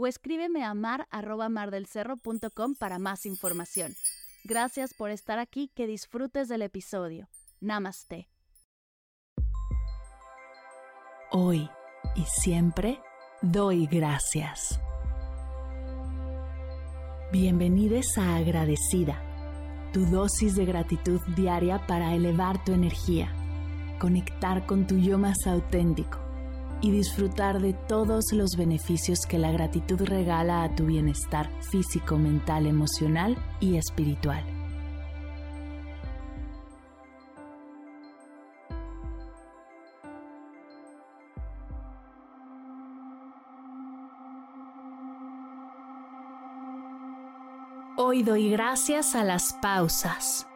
o escríbeme a mar mardelcerro.com para más información. Gracias por estar aquí, que disfrutes del episodio. Namaste. Hoy y siempre doy gracias. Bienvenidos a Agradecida, tu dosis de gratitud diaria para elevar tu energía, conectar con tu yo más auténtico y disfrutar de todos los beneficios que la gratitud regala a tu bienestar físico, mental, emocional y espiritual. Hoy doy gracias a las pausas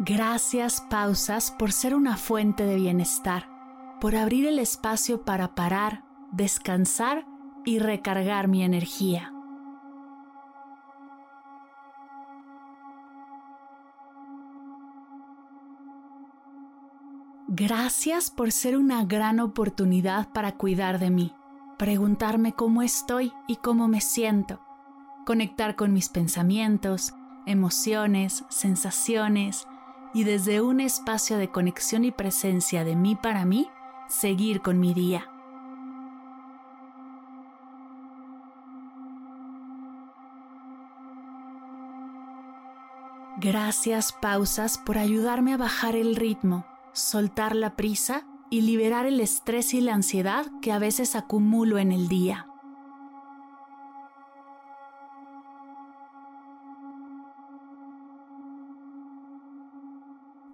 Gracias pausas por ser una fuente de bienestar, por abrir el espacio para parar, descansar y recargar mi energía. Gracias por ser una gran oportunidad para cuidar de mí, preguntarme cómo estoy y cómo me siento, conectar con mis pensamientos, emociones, sensaciones, y desde un espacio de conexión y presencia de mí para mí, seguir con mi día. Gracias pausas por ayudarme a bajar el ritmo, soltar la prisa y liberar el estrés y la ansiedad que a veces acumulo en el día.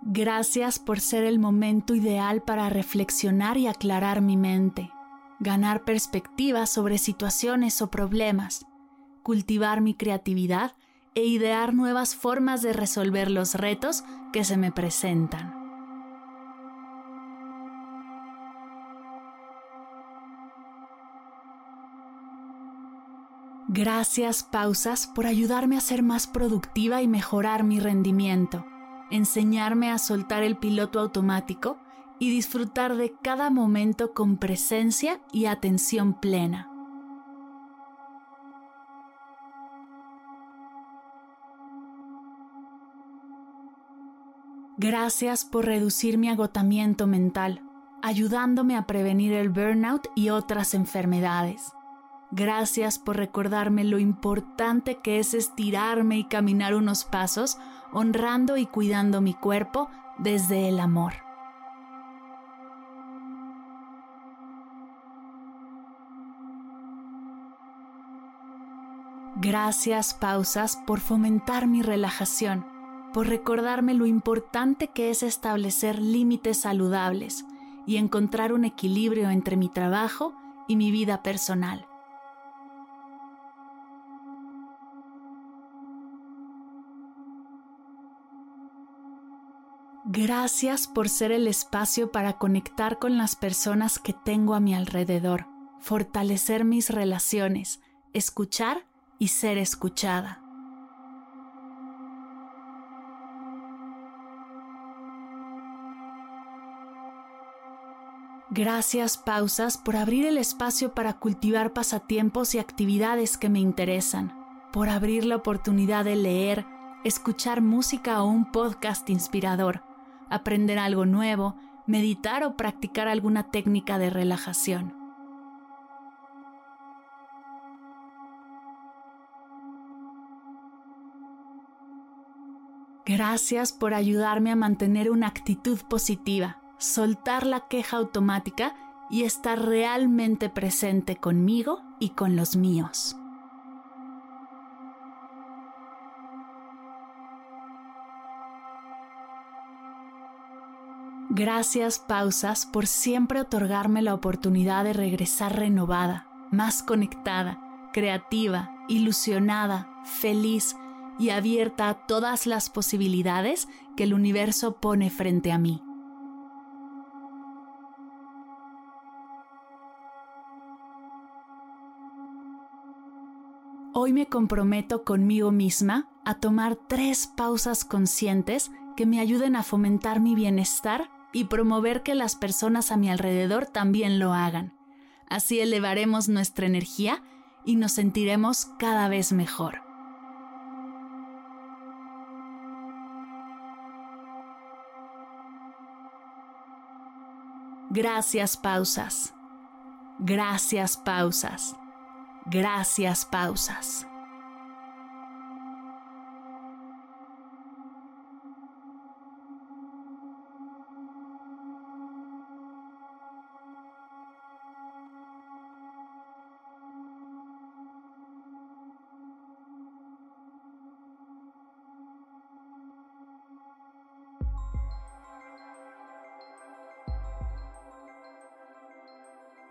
Gracias por ser el momento ideal para reflexionar y aclarar mi mente, ganar perspectivas sobre situaciones o problemas, cultivar mi creatividad e idear nuevas formas de resolver los retos que se me presentan. Gracias pausas por ayudarme a ser más productiva y mejorar mi rendimiento enseñarme a soltar el piloto automático y disfrutar de cada momento con presencia y atención plena. Gracias por reducir mi agotamiento mental, ayudándome a prevenir el burnout y otras enfermedades. Gracias por recordarme lo importante que es estirarme y caminar unos pasos, honrando y cuidando mi cuerpo desde el amor. Gracias pausas por fomentar mi relajación, por recordarme lo importante que es establecer límites saludables y encontrar un equilibrio entre mi trabajo y mi vida personal. Gracias por ser el espacio para conectar con las personas que tengo a mi alrededor, fortalecer mis relaciones, escuchar y ser escuchada. Gracias pausas por abrir el espacio para cultivar pasatiempos y actividades que me interesan, por abrir la oportunidad de leer, escuchar música o un podcast inspirador aprender algo nuevo, meditar o practicar alguna técnica de relajación. Gracias por ayudarme a mantener una actitud positiva, soltar la queja automática y estar realmente presente conmigo y con los míos. Gracias pausas por siempre otorgarme la oportunidad de regresar renovada, más conectada, creativa, ilusionada, feliz y abierta a todas las posibilidades que el universo pone frente a mí. Hoy me comprometo conmigo misma a tomar tres pausas conscientes que me ayuden a fomentar mi bienestar y promover que las personas a mi alrededor también lo hagan. Así elevaremos nuestra energía y nos sentiremos cada vez mejor. Gracias pausas. Gracias pausas. Gracias pausas.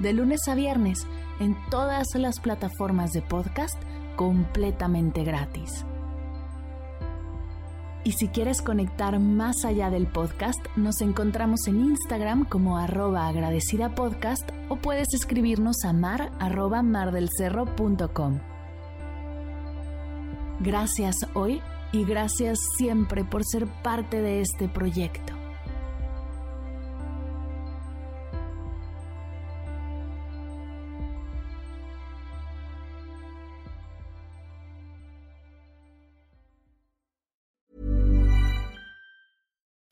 de lunes a viernes en todas las plataformas de podcast completamente gratis. Y si quieres conectar más allá del podcast, nos encontramos en Instagram como arroba agradecida podcast o puedes escribirnos a mar arroba mardelcerro.com. Gracias hoy y gracias siempre por ser parte de este proyecto.